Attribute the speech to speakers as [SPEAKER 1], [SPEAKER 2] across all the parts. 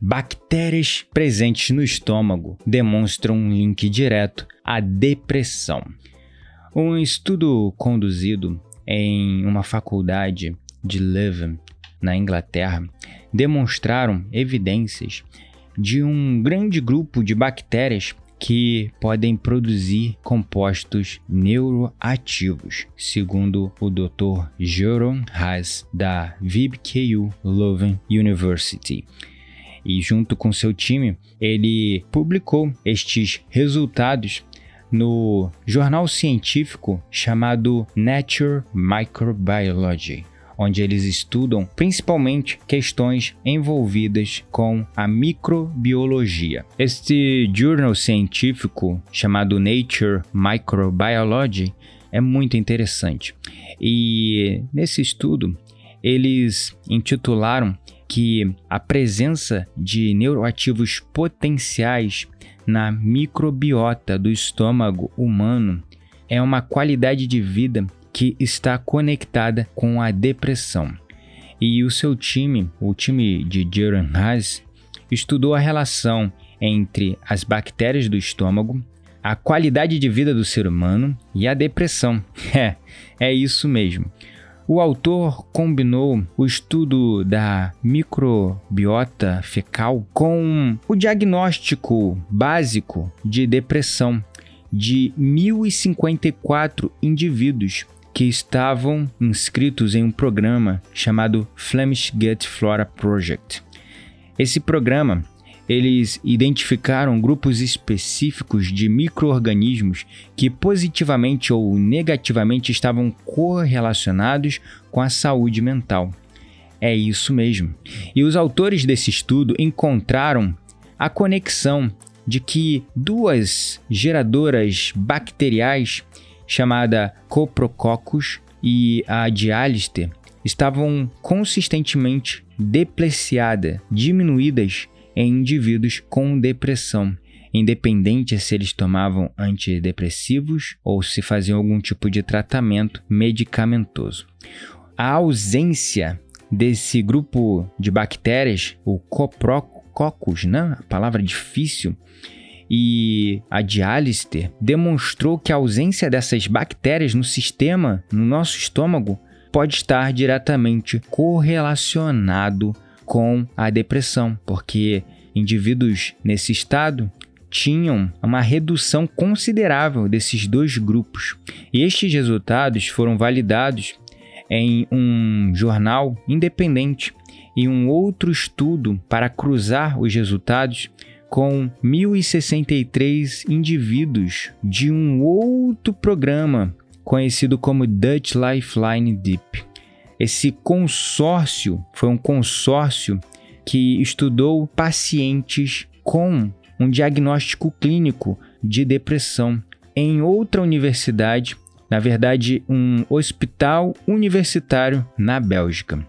[SPEAKER 1] Bactérias presentes no estômago demonstram um link direto à depressão. Um estudo conduzido em uma faculdade de Leuven, na Inglaterra, demonstraram evidências de um grande grupo de bactérias que podem produzir compostos neuroativos, segundo o Dr. Jeroen Haas da VibKU Leuven University. E junto com seu time, ele publicou estes resultados no jornal científico chamado Nature Microbiology onde eles estudam principalmente questões envolvidas com a microbiologia. Este journal científico chamado Nature Microbiology é muito interessante. E nesse estudo, eles intitularam que a presença de neuroativos potenciais na microbiota do estômago humano é uma qualidade de vida que está conectada com a depressão. E o seu time, o time de Jaron Haas, estudou a relação entre as bactérias do estômago, a qualidade de vida do ser humano e a depressão. É, é isso mesmo. O autor combinou o estudo da microbiota fecal com o diagnóstico básico de depressão de 1054 indivíduos que estavam inscritos em um programa chamado Flemish Gut Flora Project. Esse programa, eles identificaram grupos específicos de microorganismos que positivamente ou negativamente estavam correlacionados com a saúde mental. É isso mesmo. E os autores desse estudo encontraram a conexão de que duas geradoras bacteriais chamada Coprococcus e a de Alistair estavam consistentemente depreciadas, diminuídas em indivíduos com depressão, independente se eles tomavam antidepressivos ou se faziam algum tipo de tratamento medicamentoso. A ausência desse grupo de bactérias, o Coprococcus, né? a palavra difícil, e a Alistair demonstrou que a ausência dessas bactérias no sistema, no nosso estômago, pode estar diretamente correlacionado com a depressão, porque indivíduos nesse estado tinham uma redução considerável desses dois grupos. E estes resultados foram validados em um jornal independente e um outro estudo para cruzar os resultados com 1.063 indivíduos de um outro programa conhecido como Dutch Lifeline Deep. Esse consórcio foi um consórcio que estudou pacientes com um diagnóstico clínico de depressão em outra universidade, na verdade, um hospital universitário na Bélgica.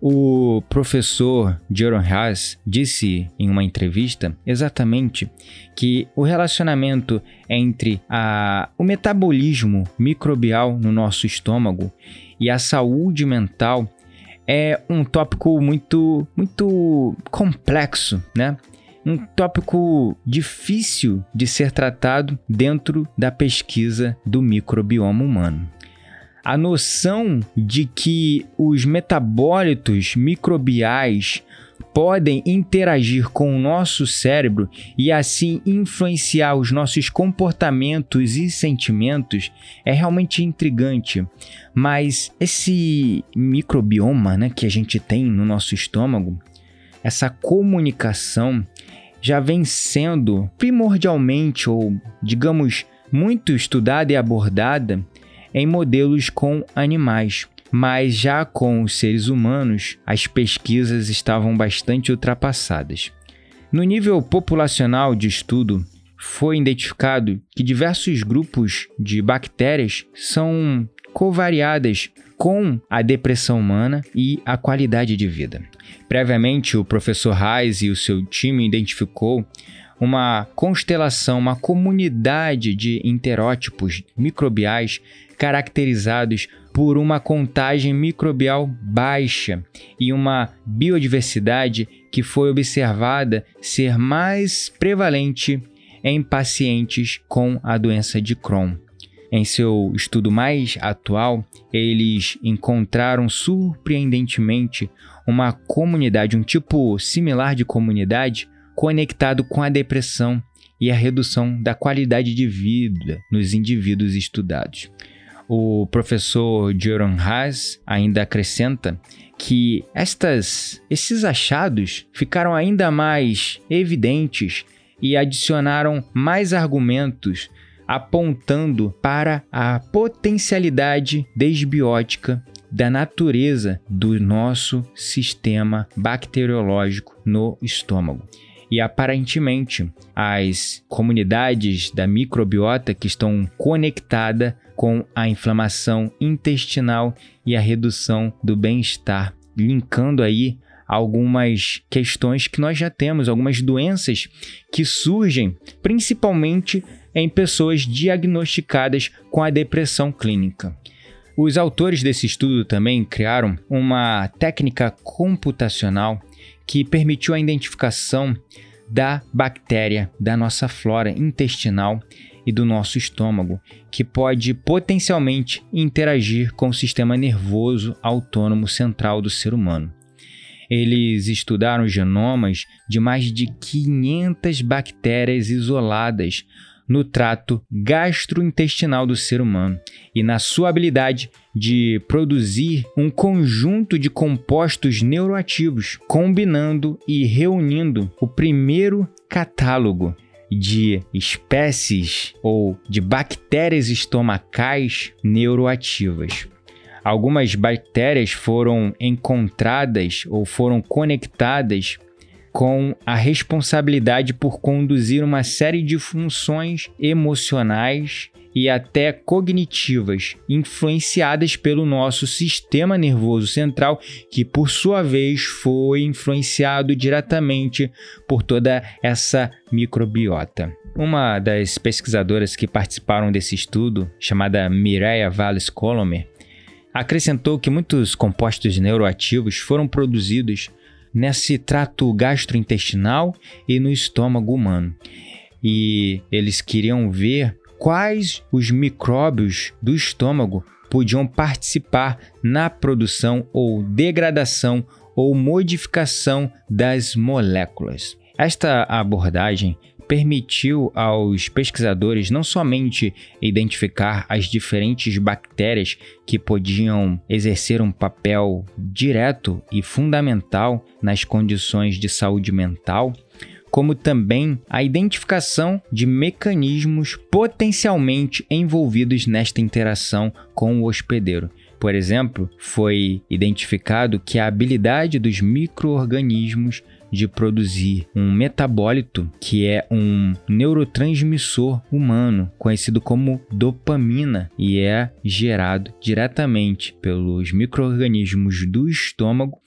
[SPEAKER 1] O professor Jerome Haas disse em uma entrevista exatamente que o relacionamento entre a, o metabolismo microbial no nosso estômago e a saúde mental é um tópico muito, muito complexo, né? Um tópico difícil de ser tratado dentro da pesquisa do microbioma humano. a noção de que os metabólitos microbiais podem interagir com o nosso cérebro e assim influenciar os nossos comportamentos e sentimentos é realmente intrigante. Mas esse microbioma né, que a gente tem no nosso estômago, essa comunicação já vem sendo primordialmente ou, digamos, muito estudada e abordada em modelos com animais mas já com os seres humanos, as pesquisas estavam bastante ultrapassadas. No nível populacional de estudo, foi identificado que diversos grupos de bactérias são covariadas com a depressão humana e a qualidade de vida. Previamente, o professor Reis e o seu time identificou uma constelação, uma comunidade de interótipos microbiais caracterizados por uma contagem microbial baixa e uma biodiversidade que foi observada ser mais prevalente em pacientes com a doença de Crohn. Em seu estudo mais atual, eles encontraram surpreendentemente uma comunidade, um tipo similar de comunidade, conectado com a depressão e a redução da qualidade de vida nos indivíduos estudados. O professor Joran Haas ainda acrescenta que estas, esses achados ficaram ainda mais evidentes e adicionaram mais argumentos apontando para a potencialidade desbiótica da natureza do nosso sistema bacteriológico no estômago. E aparentemente, as comunidades da microbiota que estão conectadas com a inflamação intestinal e a redução do bem-estar, linkando aí algumas questões que nós já temos, algumas doenças que surgem principalmente em pessoas diagnosticadas com a depressão clínica. Os autores desse estudo também criaram uma técnica computacional que permitiu a identificação da bactéria da nossa flora intestinal e do nosso estômago, que pode potencialmente interagir com o sistema nervoso autônomo central do ser humano. Eles estudaram genomas de mais de 500 bactérias isoladas no trato gastrointestinal do ser humano e na sua habilidade de produzir um conjunto de compostos neuroativos, combinando e reunindo o primeiro catálogo de espécies ou de bactérias estomacais neuroativas. Algumas bactérias foram encontradas ou foram conectadas com a responsabilidade por conduzir uma série de funções emocionais e até cognitivas, influenciadas pelo nosso sistema nervoso central, que por sua vez foi influenciado diretamente por toda essa microbiota. Uma das pesquisadoras que participaram desse estudo, chamada Mireia Valles Colomer, acrescentou que muitos compostos neuroativos foram produzidos nesse trato gastrointestinal e no estômago humano. E eles queriam ver quais os micróbios do estômago podiam participar na produção ou degradação ou modificação das moléculas. Esta abordagem permitiu aos pesquisadores não somente identificar as diferentes bactérias que podiam exercer um papel direto e fundamental nas condições de saúde mental, como também a identificação de mecanismos potencialmente envolvidos nesta interação com o hospedeiro. Por exemplo, foi identificado que a habilidade dos microorganismos de produzir um metabólito que é um neurotransmissor humano, conhecido como dopamina, e é gerado diretamente pelos microorganismos do estômago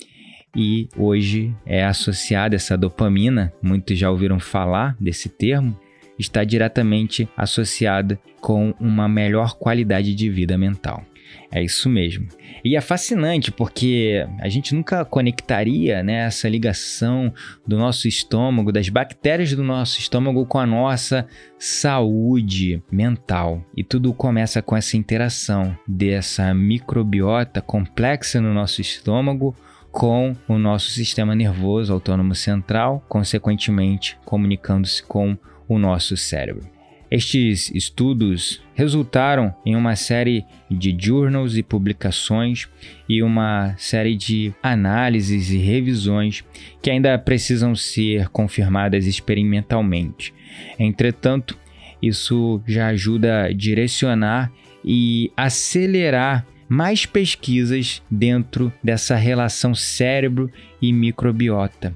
[SPEAKER 1] e hoje é associada essa dopamina, muitos já ouviram falar desse termo, está diretamente associada com uma melhor qualidade de vida mental. É isso mesmo. E é fascinante porque a gente nunca conectaria né, essa ligação do nosso estômago, das bactérias do nosso estômago com a nossa saúde mental. E tudo começa com essa interação dessa microbiota complexa no nosso estômago com o nosso sistema nervoso autônomo central, consequentemente comunicando-se com o nosso cérebro. Estes estudos resultaram em uma série de journals e publicações e uma série de análises e revisões que ainda precisam ser confirmadas experimentalmente. Entretanto, isso já ajuda a direcionar e acelerar mais pesquisas dentro dessa relação cérebro e microbiota.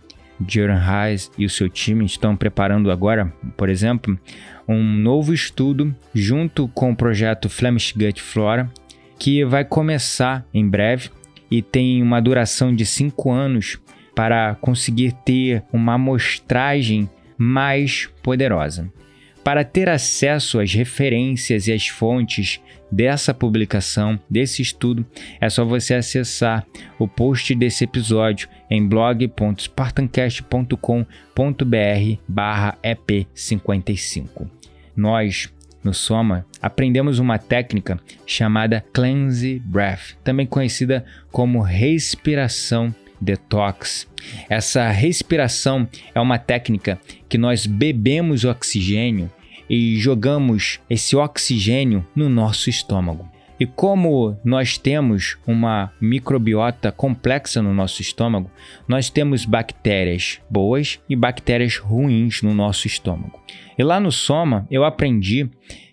[SPEAKER 1] Jaron Hayes e o seu time estão preparando agora, por exemplo, um novo estudo junto com o projeto Flemish Gut Flora, que vai começar em breve e tem uma duração de 5 anos para conseguir ter uma amostragem mais poderosa. Para ter acesso às referências e às fontes dessa publicação, desse estudo, é só você acessar o post desse episódio em blog.spartancast.com.br EP55. Nós, no Soma, aprendemos uma técnica chamada Cleanse Breath, também conhecida como respiração detox. Essa respiração é uma técnica que nós bebemos oxigênio e jogamos esse oxigênio no nosso estômago. E como nós temos uma microbiota complexa no nosso estômago, nós temos bactérias boas e bactérias ruins no nosso estômago. E lá no Soma eu aprendi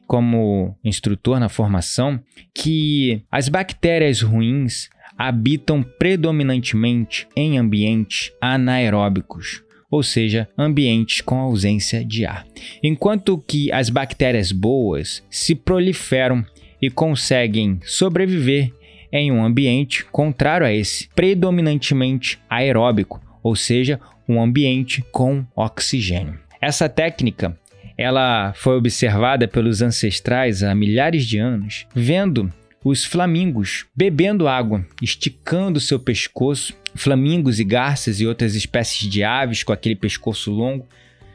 [SPEAKER 1] como instrutor na formação que as bactérias ruins habitam predominantemente em ambientes anaeróbicos, ou seja, ambientes com ausência de ar. Enquanto que as bactérias boas se proliferam e conseguem sobreviver em um ambiente contrário a esse, predominantemente aeróbico, ou seja, um ambiente com oxigênio. Essa técnica ela foi observada pelos ancestrais há milhares de anos, vendo os flamingos bebendo água, esticando seu pescoço, flamingos e garças e outras espécies de aves com aquele pescoço longo,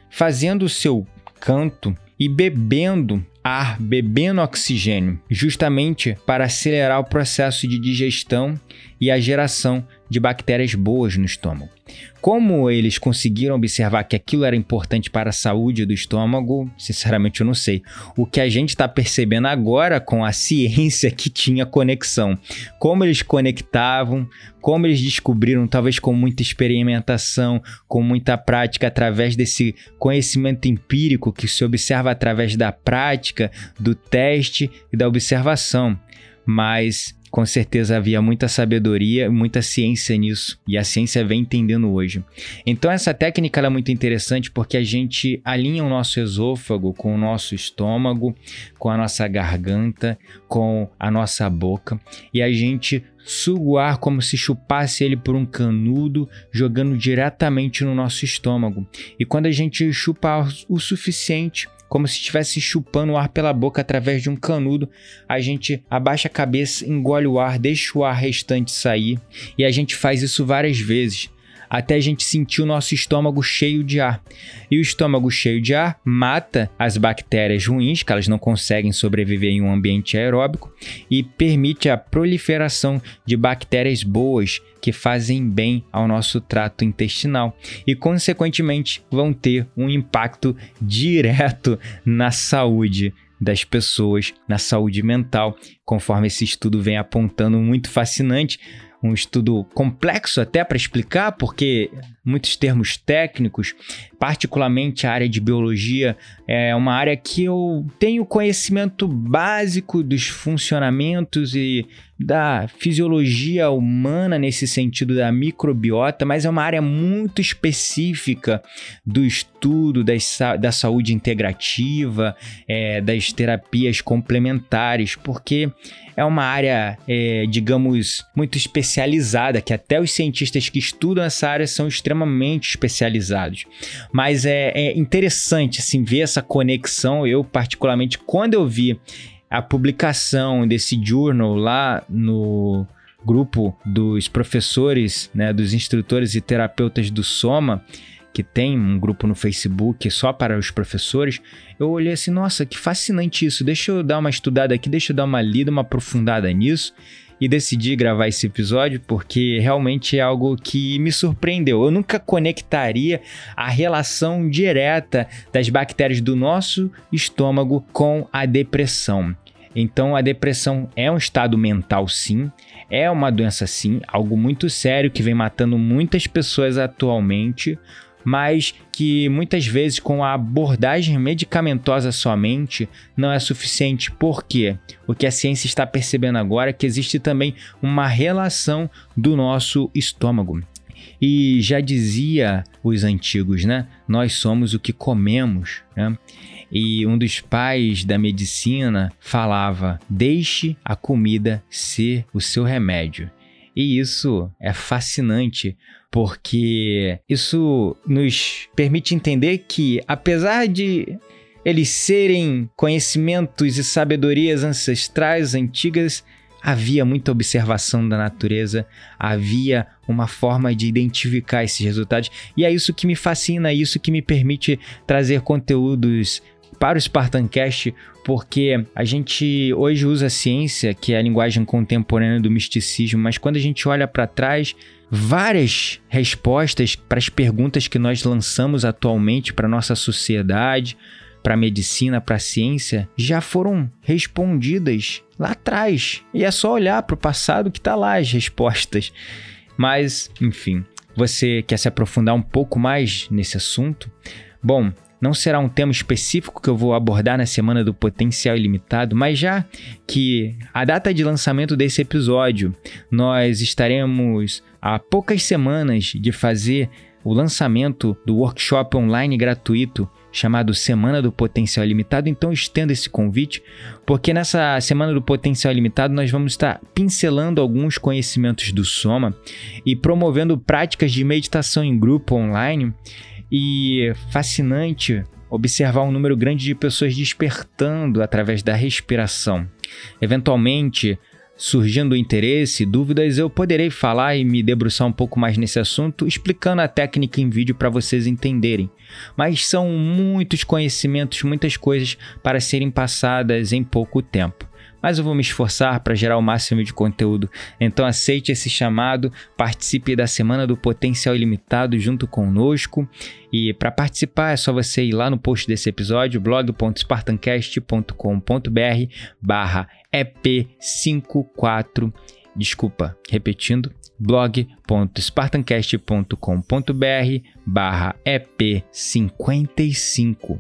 [SPEAKER 1] fazendo o seu canto e bebendo ar, bebendo oxigênio, justamente para acelerar o processo de digestão e a geração de bactérias boas no estômago. Como eles conseguiram observar que aquilo era importante para a saúde do estômago, sinceramente eu não sei. O que a gente está percebendo agora com a ciência que tinha conexão. Como eles conectavam, como eles descobriram, talvez com muita experimentação, com muita prática, através desse conhecimento empírico que se observa através da prática, do teste e da observação. Mas com certeza havia muita sabedoria, muita ciência nisso, e a ciência vem entendendo hoje. Então essa técnica é muito interessante porque a gente alinha o nosso esôfago com o nosso estômago, com a nossa garganta, com a nossa boca, e a gente suga o ar como se chupasse ele por um canudo, jogando diretamente no nosso estômago. E quando a gente chupa o suficiente, como se estivesse chupando o ar pela boca através de um canudo. A gente abaixa a cabeça, engole o ar, deixa o ar restante sair e a gente faz isso várias vezes até a gente sentir o nosso estômago cheio de ar. E o estômago cheio de ar mata as bactérias ruins, que elas não conseguem sobreviver em um ambiente aeróbico, e permite a proliferação de bactérias boas que fazem bem ao nosso trato intestinal. E, consequentemente, vão ter um impacto direto na saúde das pessoas, na saúde mental, conforme esse estudo vem apontando, muito fascinante um estudo complexo até para explicar, porque muitos termos técnicos, particularmente a área de biologia, é uma área que eu tenho conhecimento básico dos funcionamentos e da fisiologia humana nesse sentido da microbiota, mas é uma área muito específica do estudo das, da saúde integrativa, é, das terapias complementares, porque é uma área, é, digamos, muito especializada, que até os cientistas que estudam essa área são extremamente especializados. Mas é, é interessante assim, ver essa conexão. Eu, particularmente, quando eu vi a publicação desse journal lá no grupo dos professores, né, dos instrutores e terapeutas do Soma, que tem um grupo no Facebook só para os professores, eu olhei assim, nossa, que fascinante isso. Deixa eu dar uma estudada aqui, deixa eu dar uma lida, uma aprofundada nisso e decidi gravar esse episódio porque realmente é algo que me surpreendeu. Eu nunca conectaria a relação direta das bactérias do nosso estômago com a depressão. Então, a depressão é um estado mental, sim, é uma doença, sim, algo muito sério que vem matando muitas pessoas atualmente mas que muitas vezes com a abordagem medicamentosa somente não é suficiente. Por quê? O que a ciência está percebendo agora é que existe também uma relação do nosso estômago. E já dizia os antigos, né? Nós somos o que comemos, né? E um dos pais da medicina falava: deixe a comida ser o seu remédio. E isso é fascinante porque isso nos permite entender que, apesar de eles serem conhecimentos e sabedorias ancestrais antigas, havia muita observação da natureza, havia uma forma de identificar esses resultados, e é isso que me fascina, é isso que me permite trazer conteúdos para o Spartancast, porque a gente hoje usa a ciência, que é a linguagem contemporânea do misticismo, mas quando a gente olha para trás, várias respostas para as perguntas que nós lançamos atualmente para nossa sociedade, para a medicina, para a ciência, já foram respondidas lá atrás. E é só olhar para o passado que está lá as respostas. Mas, enfim, você quer se aprofundar um pouco mais nesse assunto? Bom, não será um tema específico que eu vou abordar na semana do Potencial Ilimitado, mas já que a data de lançamento desse episódio, nós estaremos há poucas semanas de fazer o lançamento do workshop online gratuito chamado Semana do Potencial Ilimitado. Então estendo esse convite, porque nessa Semana do Potencial Ilimitado nós vamos estar pincelando alguns conhecimentos do Soma e promovendo práticas de meditação em grupo online e fascinante observar um número grande de pessoas despertando através da respiração. Eventualmente, surgindo interesse, dúvidas, eu poderei falar e me debruçar um pouco mais nesse assunto, explicando a técnica em vídeo para vocês entenderem. Mas são muitos conhecimentos, muitas coisas para serem passadas em pouco tempo mas eu vou me esforçar para gerar o máximo de conteúdo. Então aceite esse chamado, participe da Semana do Potencial Ilimitado junto conosco. E para participar é só você ir lá no post desse episódio, blog.spartancast.com.br barra EP54. Desculpa, repetindo, blog.spartancast.com.br barra EP55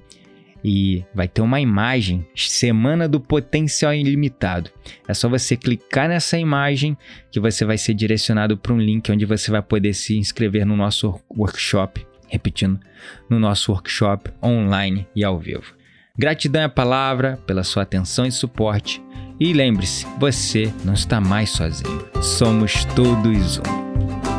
[SPEAKER 1] e vai ter uma imagem Semana do Potencial Ilimitado. É só você clicar nessa imagem que você vai ser direcionado para um link onde você vai poder se inscrever no nosso workshop, repetindo, no nosso workshop online e ao vivo. Gratidão é a palavra pela sua atenção e suporte. E lembre-se, você não está mais sozinho. Somos todos um.